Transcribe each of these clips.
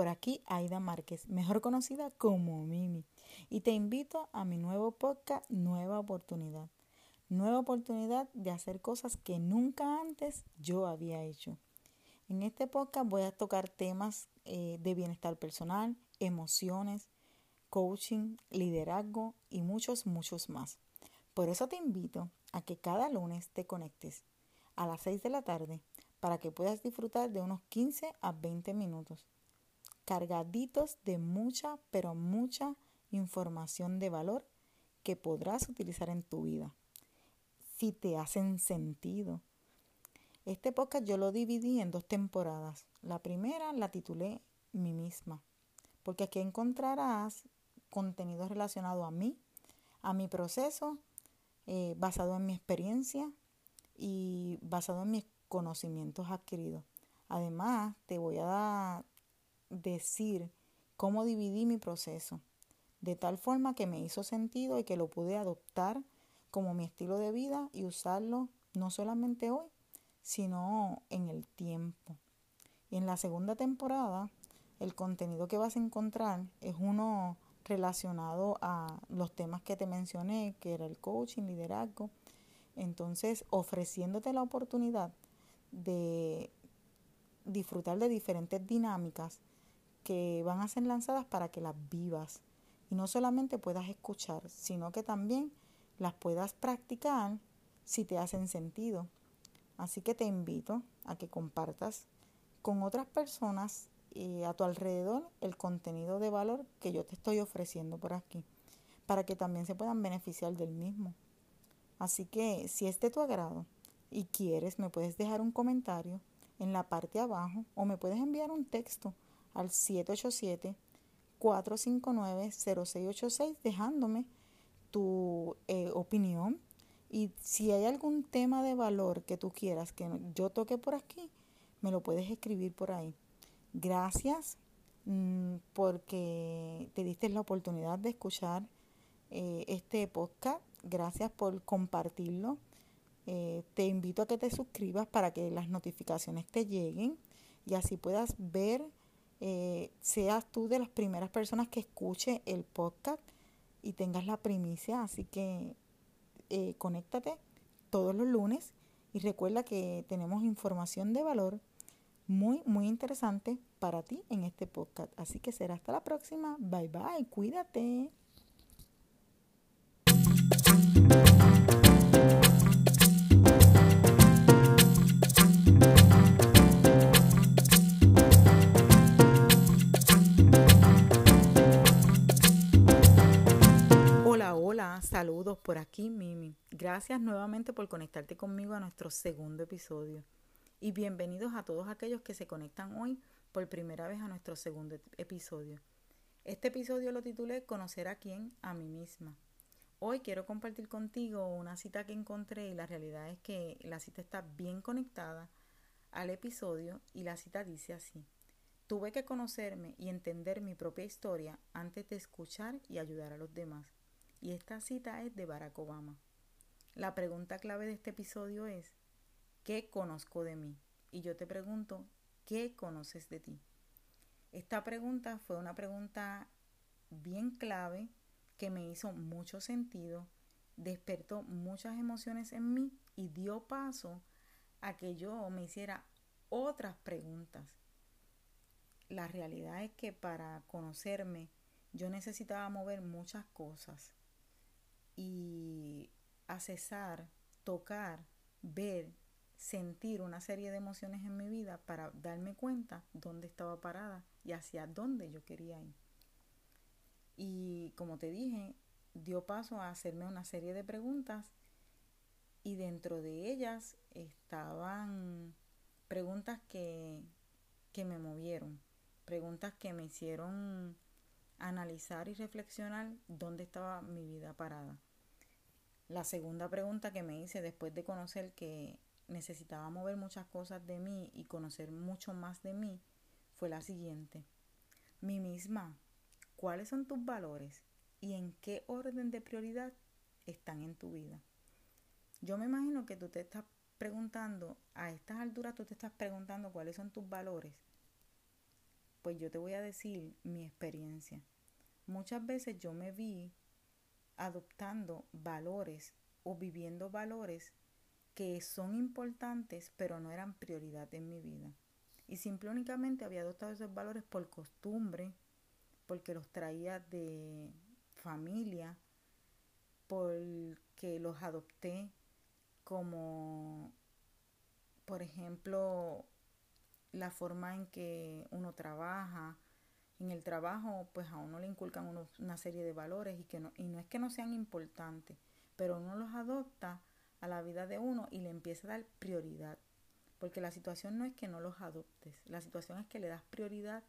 Por aquí, Aida Márquez, mejor conocida como Mimi. Y te invito a mi nuevo podcast, Nueva Oportunidad. Nueva oportunidad de hacer cosas que nunca antes yo había hecho. En este podcast voy a tocar temas eh, de bienestar personal, emociones, coaching, liderazgo y muchos, muchos más. Por eso te invito a que cada lunes te conectes a las 6 de la tarde para que puedas disfrutar de unos 15 a 20 minutos, cargaditos de mucha, pero mucha información de valor que podrás utilizar en tu vida, si te hacen sentido. Este podcast yo lo dividí en dos temporadas. La primera la titulé Mi misma, porque aquí encontrarás contenido relacionado a mí, a mi proceso, eh, basado en mi experiencia y basado en mis conocimientos adquiridos. Además, te voy a decir cómo dividí mi proceso, de tal forma que me hizo sentido y que lo pude adoptar como mi estilo de vida y usarlo no solamente hoy, sino en el tiempo. Y en la segunda temporada, el contenido que vas a encontrar es uno relacionado a los temas que te mencioné, que era el coaching, liderazgo. Entonces, ofreciéndote la oportunidad de disfrutar de diferentes dinámicas que van a ser lanzadas para que las vivas y no solamente puedas escuchar, sino que también las puedas practicar si te hacen sentido. Así que te invito a que compartas con otras personas eh, a tu alrededor el contenido de valor que yo te estoy ofreciendo por aquí, para que también se puedan beneficiar del mismo. Así que si es de tu agrado, y quieres, me puedes dejar un comentario en la parte de abajo o me puedes enviar un texto al 787-459-0686 dejándome tu eh, opinión y si hay algún tema de valor que tú quieras que yo toque por aquí, me lo puedes escribir por ahí. Gracias mm, porque te diste la oportunidad de escuchar eh, este podcast. Gracias por compartirlo eh, te invito a que te suscribas para que las notificaciones te lleguen y así puedas ver, eh, seas tú de las primeras personas que escuche el podcast y tengas la primicia. Así que eh, conéctate todos los lunes y recuerda que tenemos información de valor muy, muy interesante para ti en este podcast. Así que será hasta la próxima. Bye bye, cuídate. Saludos por aquí, Mimi. Gracias nuevamente por conectarte conmigo a nuestro segundo episodio. Y bienvenidos a todos aquellos que se conectan hoy por primera vez a nuestro segundo episodio. Este episodio lo titulé Conocer a quién, a mí misma. Hoy quiero compartir contigo una cita que encontré y la realidad es que la cita está bien conectada al episodio y la cita dice así. Tuve que conocerme y entender mi propia historia antes de escuchar y ayudar a los demás. Y esta cita es de Barack Obama. La pregunta clave de este episodio es, ¿qué conozco de mí? Y yo te pregunto, ¿qué conoces de ti? Esta pregunta fue una pregunta bien clave que me hizo mucho sentido, despertó muchas emociones en mí y dio paso a que yo me hiciera otras preguntas. La realidad es que para conocerme yo necesitaba mover muchas cosas y accesar, tocar, ver, sentir una serie de emociones en mi vida para darme cuenta dónde estaba parada y hacia dónde yo quería ir. Y como te dije, dio paso a hacerme una serie de preguntas y dentro de ellas estaban preguntas que, que me movieron, preguntas que me hicieron analizar y reflexionar dónde estaba mi vida parada. La segunda pregunta que me hice después de conocer que necesitaba mover muchas cosas de mí y conocer mucho más de mí fue la siguiente. Mi misma, ¿cuáles son tus valores y en qué orden de prioridad están en tu vida? Yo me imagino que tú te estás preguntando, a estas alturas tú te estás preguntando cuáles son tus valores pues yo te voy a decir mi experiencia. Muchas veces yo me vi adoptando valores o viviendo valores que son importantes pero no eran prioridad en mi vida. Y simple únicamente había adoptado esos valores por costumbre, porque los traía de familia, porque los adopté como, por ejemplo, la forma en que uno trabaja. En el trabajo, pues a uno le inculcan una serie de valores y, que no, y no es que no sean importantes, pero uno los adopta a la vida de uno y le empieza a dar prioridad. Porque la situación no es que no los adoptes, la situación es que le das prioridad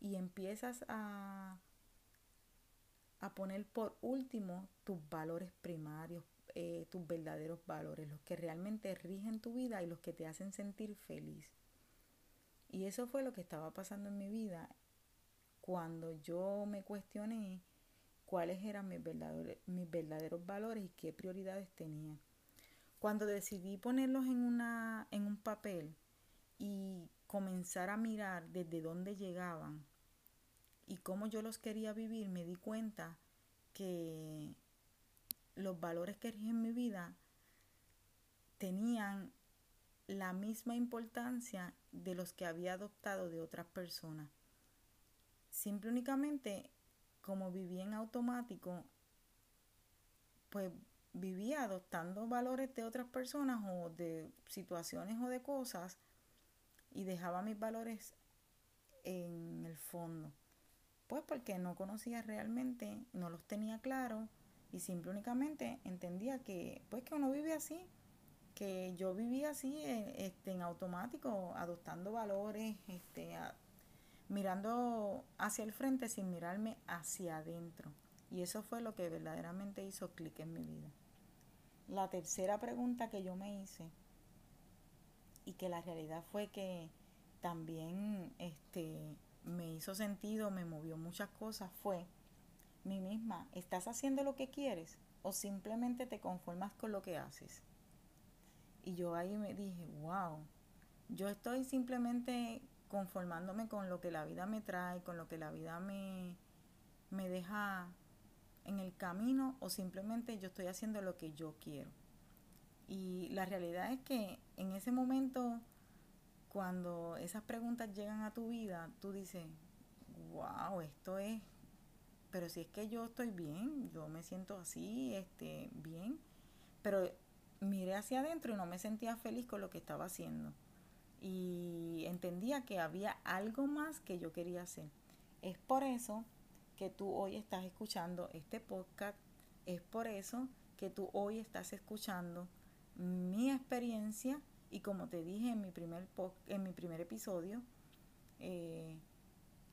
y empiezas a, a poner por último tus valores primarios, eh, tus verdaderos valores, los que realmente rigen tu vida y los que te hacen sentir feliz. Y eso fue lo que estaba pasando en mi vida cuando yo me cuestioné cuáles eran mis verdaderos, mis verdaderos valores y qué prioridades tenía. Cuando decidí ponerlos en, una, en un papel y comenzar a mirar desde dónde llegaban y cómo yo los quería vivir, me di cuenta que los valores que rigen mi vida tenían la misma importancia de los que había adoptado de otras personas. Simple únicamente, como vivía en automático, pues vivía adoptando valores de otras personas o de situaciones o de cosas y dejaba mis valores en el fondo. Pues porque no conocía realmente, no los tenía claros y simple únicamente entendía que pues que uno vive así que yo vivía así eh, este, en automático, adoptando valores, este, mirando hacia el frente sin mirarme hacia adentro. Y eso fue lo que verdaderamente hizo clic en mi vida. La tercera pregunta que yo me hice y que la realidad fue que también este, me hizo sentido, me movió muchas cosas, fue mi misma, ¿estás haciendo lo que quieres o simplemente te conformas con lo que haces? Y yo ahí me dije, wow, yo estoy simplemente conformándome con lo que la vida me trae, con lo que la vida me, me deja en el camino o simplemente yo estoy haciendo lo que yo quiero. Y la realidad es que en ese momento, cuando esas preguntas llegan a tu vida, tú dices, wow, esto es, pero si es que yo estoy bien, yo me siento así, este, bien, pero miré hacia adentro y no me sentía feliz con lo que estaba haciendo. Y entendía que había algo más que yo quería hacer. Es por eso que tú hoy estás escuchando este podcast. Es por eso que tú hoy estás escuchando mi experiencia. Y como te dije en mi primer, en mi primer episodio, eh,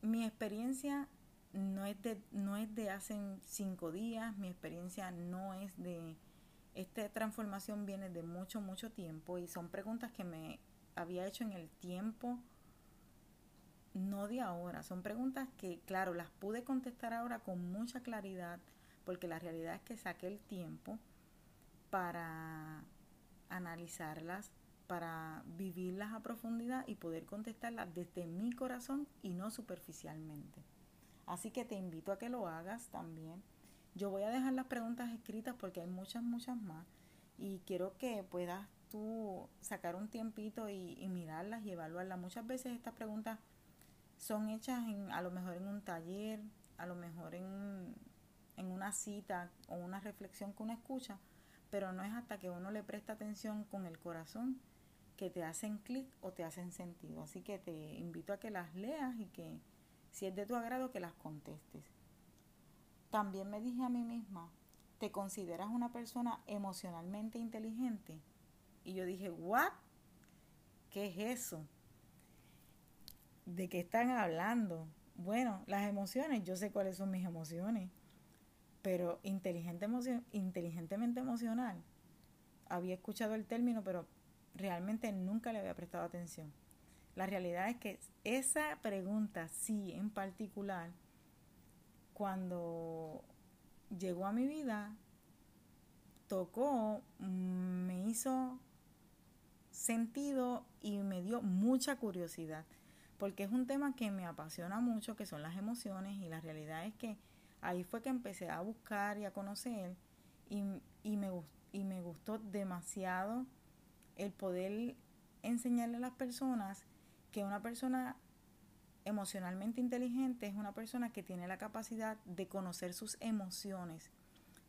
mi experiencia no es, de, no es de hace cinco días, mi experiencia no es de esta transformación viene de mucho, mucho tiempo y son preguntas que me había hecho en el tiempo, no de ahora. Son preguntas que, claro, las pude contestar ahora con mucha claridad porque la realidad es que saqué el tiempo para analizarlas, para vivirlas a profundidad y poder contestarlas desde mi corazón y no superficialmente. Así que te invito a que lo hagas también yo voy a dejar las preguntas escritas porque hay muchas, muchas más. Y quiero que puedas tú sacar un tiempito y, mirarlas y evaluarlas. Muchas veces estas preguntas son hechas en, a lo mejor en un taller, a lo mejor en, en una cita o una reflexión que uno escucha, pero no es hasta que uno le presta atención con el corazón que te hacen clic o te hacen sentido. Así que te invito a que las leas y que si es de tu agrado que las contestes. También me dije a mí misma, ¿te consideras una persona emocionalmente inteligente? Y yo dije, ¿what? ¿Qué es eso? ¿De qué están hablando? Bueno, las emociones, yo sé cuáles son mis emociones, pero inteligente inteligentemente emocional, había escuchado el término, pero realmente nunca le había prestado atención. La realidad es que esa pregunta, sí, en particular, cuando llegó a mi vida, tocó, me hizo sentido y me dio mucha curiosidad. porque es un tema que me apasiona mucho, que son las emociones, y la realidad es que ahí fue que empecé a buscar y a conocer, y, y, me, y me gustó demasiado el poder enseñarle a las personas que una persona emocionalmente inteligente es una persona que tiene la capacidad de conocer sus emociones,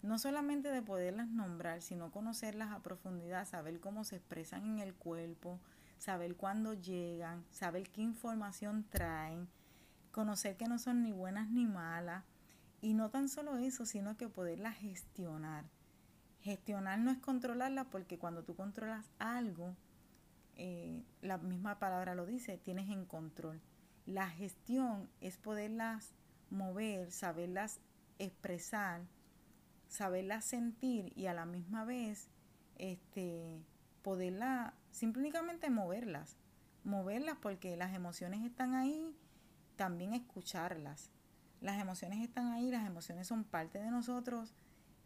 no solamente de poderlas nombrar, sino conocerlas a profundidad, saber cómo se expresan en el cuerpo, saber cuándo llegan, saber qué información traen, conocer que no son ni buenas ni malas, y no tan solo eso, sino que poderlas gestionar. Gestionar no es controlarla porque cuando tú controlas algo, eh, la misma palabra lo dice, tienes en control. La gestión es poderlas mover, saberlas expresar, saberlas sentir y a la misma vez este, poderla simplemente moverlas. Moverlas porque las emociones están ahí, también escucharlas. Las emociones están ahí, las emociones son parte de nosotros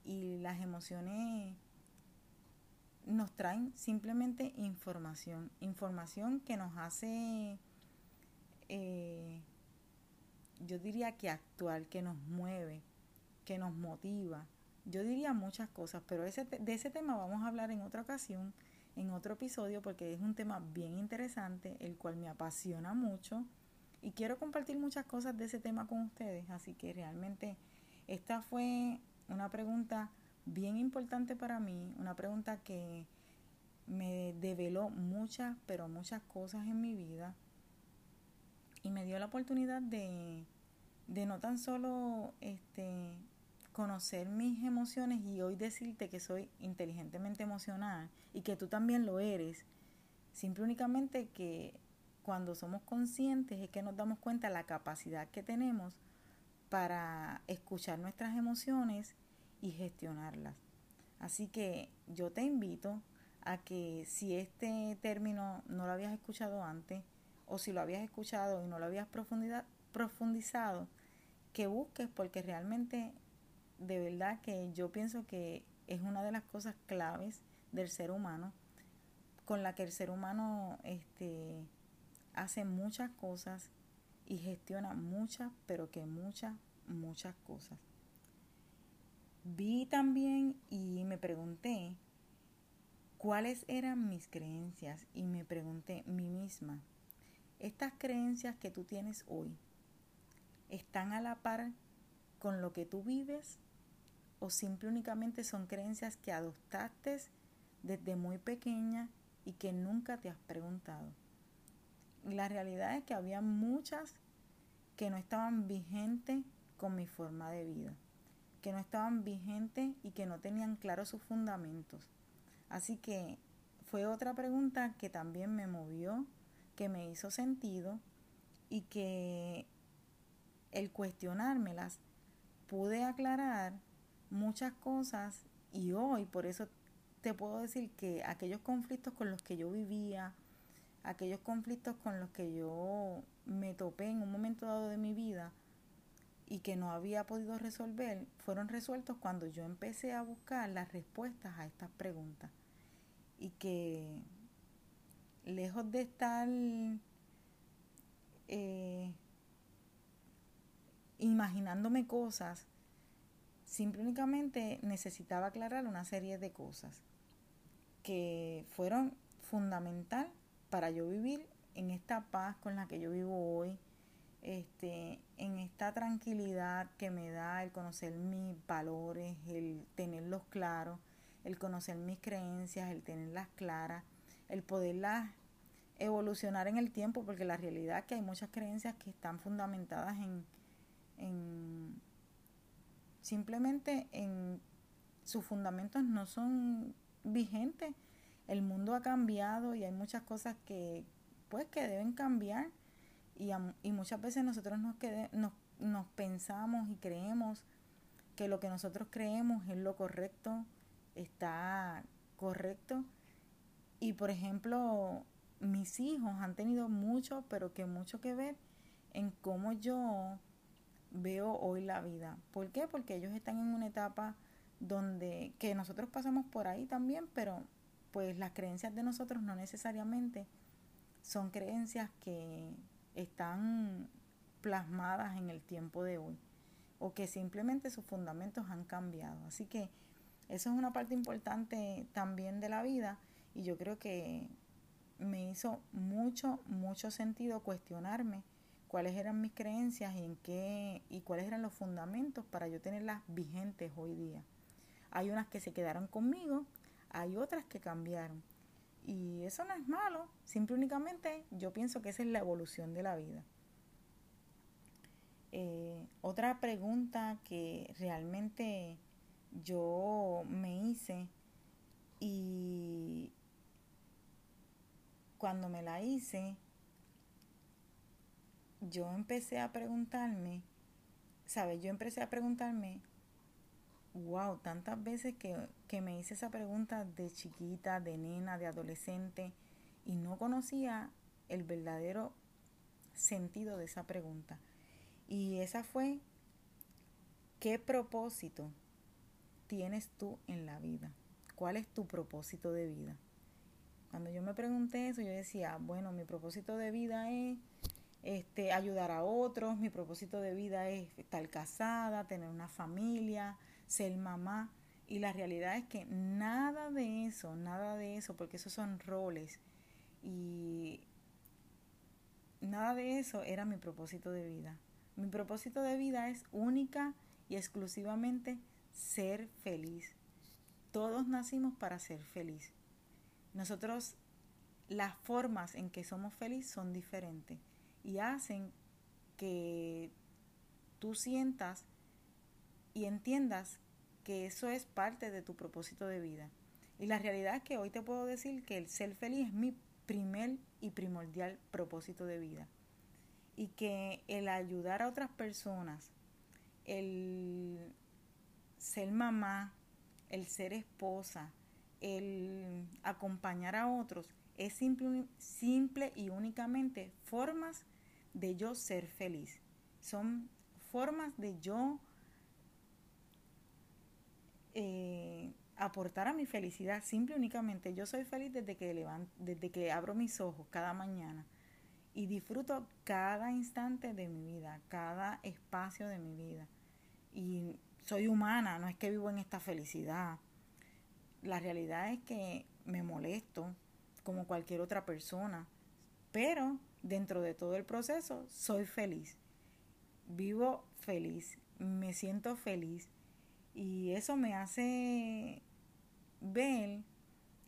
y las emociones nos traen simplemente información, información que nos hace, eh, yo diría que actual, que nos mueve, que nos motiva. Yo diría muchas cosas, pero ese, de ese tema vamos a hablar en otra ocasión, en otro episodio, porque es un tema bien interesante, el cual me apasiona mucho y quiero compartir muchas cosas de ese tema con ustedes, así que realmente esta fue una pregunta bien importante para mí, una pregunta que me develó muchas, pero muchas cosas en mi vida y me dio la oportunidad de, de no tan solo este, conocer mis emociones y hoy decirte que soy inteligentemente emocional y que tú también lo eres, simple únicamente que cuando somos conscientes es que nos damos cuenta la capacidad que tenemos para escuchar nuestras emociones y gestionarlas. Así que yo te invito a que si este término no lo habías escuchado antes o si lo habías escuchado y no lo habías profundizado, que busques porque realmente de verdad que yo pienso que es una de las cosas claves del ser humano con la que el ser humano este hace muchas cosas y gestiona muchas, pero que muchas, muchas cosas. Vi también y me pregunté cuáles eran mis creencias y me pregunté mí misma, estas creencias que tú tienes hoy, ¿están a la par con lo que tú vives o simple únicamente son creencias que adoptaste desde muy pequeña y que nunca te has preguntado? la realidad es que había muchas que no estaban vigentes con mi forma de vida, que no estaban vigentes y que no tenían claros sus fundamentos. Así que fue otra pregunta que también me movió, que me hizo sentido y que el cuestionármelas pude aclarar muchas cosas y hoy por eso te puedo decir que aquellos conflictos con los que yo vivía, aquellos conflictos con los que yo me topé en un momento dado de mi vida y que no había podido resolver, fueron resueltos cuando yo empecé a buscar las respuestas a estas preguntas. Y que lejos de estar eh, imaginándome cosas, simplemente necesitaba aclarar una serie de cosas que fueron fundamental para yo vivir en esta paz con la que yo vivo hoy, este, en esta tranquilidad que me da el conocer mis valores, el tenerlos claros, el conocer mis creencias, el tenerlas claras, el poderlas evolucionar en el tiempo, porque la realidad es que hay muchas creencias que están fundamentadas en, en simplemente en sus fundamentos no son vigentes el mundo ha cambiado y hay muchas cosas que pues que deben cambiar y, y muchas veces nosotros nos, nos, nos pensamos y creemos que lo que nosotros creemos es lo correcto, está correcto. Y por ejemplo, mis hijos han tenido mucho, pero que mucho que ver en cómo yo veo hoy la vida. ¿Por qué? Porque ellos están en una etapa donde que nosotros pasamos por ahí también, pero pues las creencias de nosotros no necesariamente son creencias que están plasmadas en el tiempo de hoy o que simplemente sus fundamentos han cambiado. Así que eso es una parte importante también de la vida y yo creo que me hizo mucho, mucho sentido cuestionarme cuáles eran mis creencias y en qué y cuáles eran los fundamentos para yo tenerlas vigentes hoy día. Hay unas que se quedaron conmigo, hay otras que cambiaron. Y eso no es malo, simple únicamente yo pienso que esa es la evolución de la vida. Eh, otra pregunta que realmente yo me hice y cuando me la hice, yo empecé a preguntarme, ¿sabes? Yo empecé a preguntarme, wow, tantas veces que, que me hice esa pregunta de chiquita, de nena, de adolescente, y no conocía el verdadero sentido de esa pregunta. Y esa fue, ¿qué propósito tienes tú en la vida? ¿Cuál es tu propósito de vida? Cuando yo me pregunté eso, yo decía, bueno, mi propósito de vida es este, ayudar a otros, mi propósito de vida es estar casada, tener una familia, ser mamá. Y la realidad es que nada de eso, nada de eso, porque esos son roles. Y nada de eso era mi propósito de vida. Mi propósito de vida es única y exclusivamente ser feliz. Todos nacimos para ser feliz. Nosotros, las formas en que somos felices son diferentes y hacen que tú sientas y entiendas que eso es parte de tu propósito de vida. Y la realidad es que hoy te puedo decir que el ser feliz es mi primer y primordial propósito de vida y que el ayudar a otras personas, el ser mamá, el ser esposa, el acompañar a otros, es simple, simple y únicamente formas de yo ser feliz. Son formas de yo eh, aportar a mi felicidad. Simple y únicamente yo soy feliz desde que, desde que abro mis ojos cada mañana y disfruto cada instante de mi vida, cada espacio de mi vida. Y soy humana, no es que vivo en esta felicidad. La realidad es que me molesto como cualquier otra persona, pero dentro de todo el proceso soy feliz. Vivo feliz, me siento feliz y eso me hace ver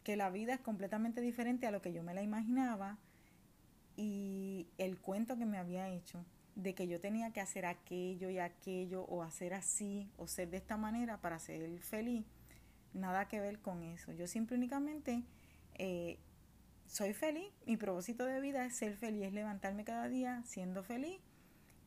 que la vida es completamente diferente a lo que yo me la imaginaba y el cuento que me había hecho de que yo tenía que hacer aquello y aquello o hacer así o ser de esta manera para ser feliz, nada que ver con eso. Yo simple únicamente eh, soy feliz, mi propósito de vida es ser feliz, es levantarme cada día siendo feliz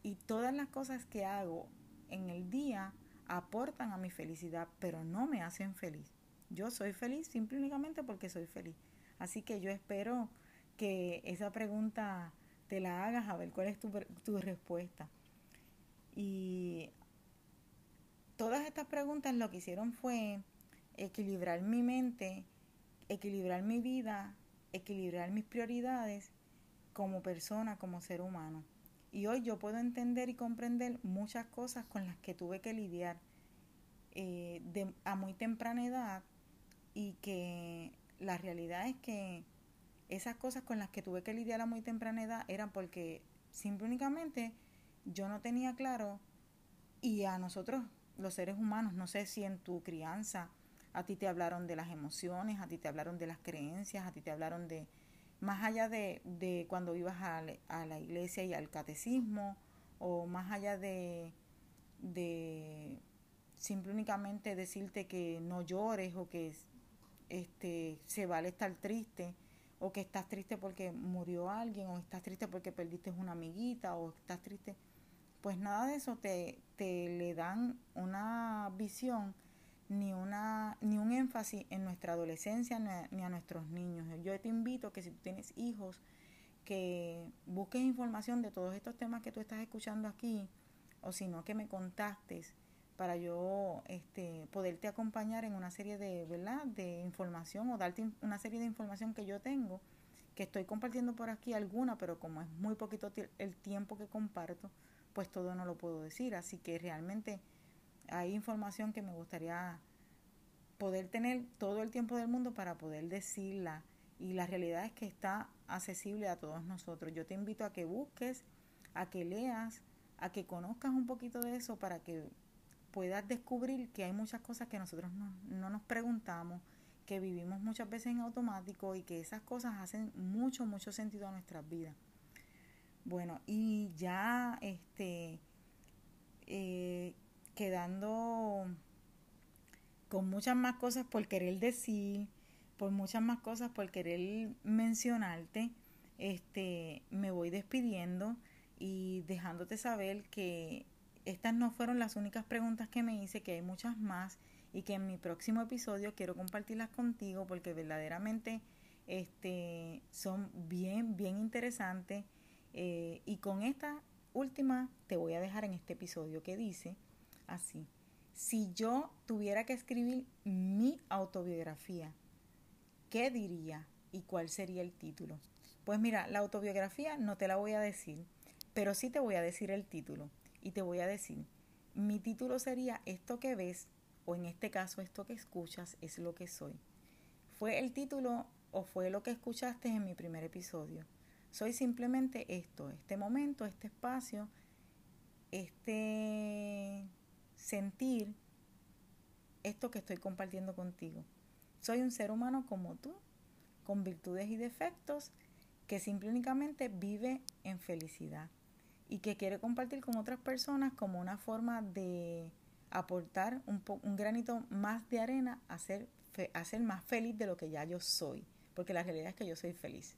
y todas las cosas que hago en el día aportan a mi felicidad, pero no me hacen feliz. Yo soy feliz simple únicamente porque soy feliz. Así que yo espero que esa pregunta te la hagas a ver cuál es tu, tu respuesta. Y todas estas preguntas lo que hicieron fue equilibrar mi mente, equilibrar mi vida, equilibrar mis prioridades como persona, como ser humano. Y hoy yo puedo entender y comprender muchas cosas con las que tuve que lidiar eh, a muy temprana edad y que la realidad es que esas cosas con las que tuve que lidiar a muy temprana edad eran porque simple únicamente yo no tenía claro y a nosotros los seres humanos, no sé si en tu crianza a ti te hablaron de las emociones, a ti te hablaron de las creencias, a ti te hablaron de, más allá de, de cuando ibas a, a, la iglesia y al catecismo, o más allá de, de simple únicamente decirte que no llores o que este, se vale estar triste o que estás triste porque murió alguien, o estás triste porque perdiste una amiguita, o estás triste, pues nada de eso te, te le dan una visión ni una ni un énfasis en nuestra adolescencia ni a, nuestros niños. Yo te invito que si tú tienes hijos, que busques información de todos estos temas que tú estás escuchando aquí, o si no, que me contactes para yo este, poderte acompañar en una serie de, ¿verdad? de información o darte una serie de información que yo tengo que estoy compartiendo por aquí alguna, pero como es muy poquito el tiempo que comparto, pues todo no lo puedo decir. Así que realmente hay información que me gustaría poder tener todo el tiempo del mundo para poder decirla. Y la realidad es que está accesible a todos nosotros. Yo te invito a que busques, a que leas, a que conozcas un poquito de eso para que puedas descubrir que hay muchas cosas que nosotros no, no nos preguntamos, que vivimos muchas veces en automático y que esas cosas hacen mucho, mucho sentido a nuestras vidas. Bueno, y ya este eh, quedando con muchas más cosas por querer decir, por muchas más cosas por querer mencionarte, este, me voy despidiendo y dejándote saber que estas no fueron las únicas preguntas que me hice, que hay muchas más y que en mi próximo episodio quiero compartirlas contigo porque verdaderamente este, son bien, bien interesantes. Eh, y con esta última te voy a dejar en este episodio que dice así, si yo tuviera que escribir mi autobiografía, ¿qué diría y cuál sería el título? Pues mira, la autobiografía no te la voy a decir, pero sí te voy a decir el título y te voy a decir, mi título sería Esto que ves, o en este caso esto que escuchas es lo que soy. Fue el título o fue lo que escuchaste en mi primer episodio. Soy simplemente esto, este momento, este espacio, este sentir, esto que estoy compartiendo contigo. Soy un ser humano como tú, con virtudes y defectos, que simplemente vive en felicidad y que quiere compartir con otras personas como una forma de aportar un, un granito más de arena a ser más feliz de lo que ya yo soy, porque la realidad es que yo soy feliz.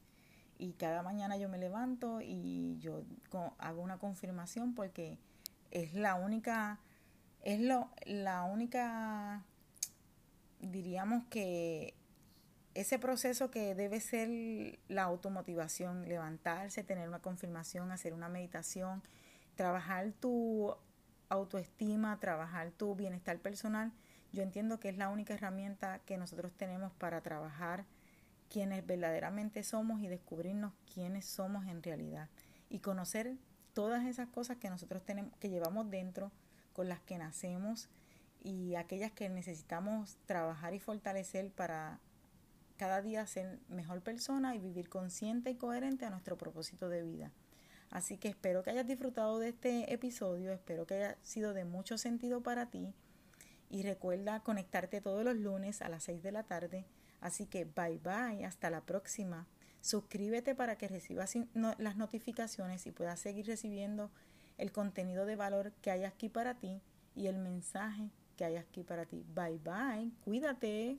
Y cada mañana yo me levanto y yo hago una confirmación porque es la única, es lo, la única, diríamos que ese proceso que debe ser la automotivación, levantarse, tener una confirmación, hacer una meditación, trabajar tu autoestima, trabajar tu bienestar personal, yo entiendo que es la única herramienta que nosotros tenemos para trabajar quienes verdaderamente somos y descubrirnos quiénes somos en realidad. Y conocer todas esas cosas que nosotros tenemos que llevamos dentro con las que nacemos y aquellas que necesitamos trabajar y fortalecer para cada día ser mejor persona y vivir consciente y coherente a nuestro propósito de vida. Así que espero que hayas disfrutado de este episodio, espero que haya sido de mucho sentido para ti y recuerda conectarte todos los lunes a las 6 de la tarde. Así que bye bye, hasta la próxima. Suscríbete para que recibas las notificaciones y puedas seguir recibiendo el contenido de valor que hay aquí para ti y el mensaje que hay aquí para ti. Bye bye, cuídate.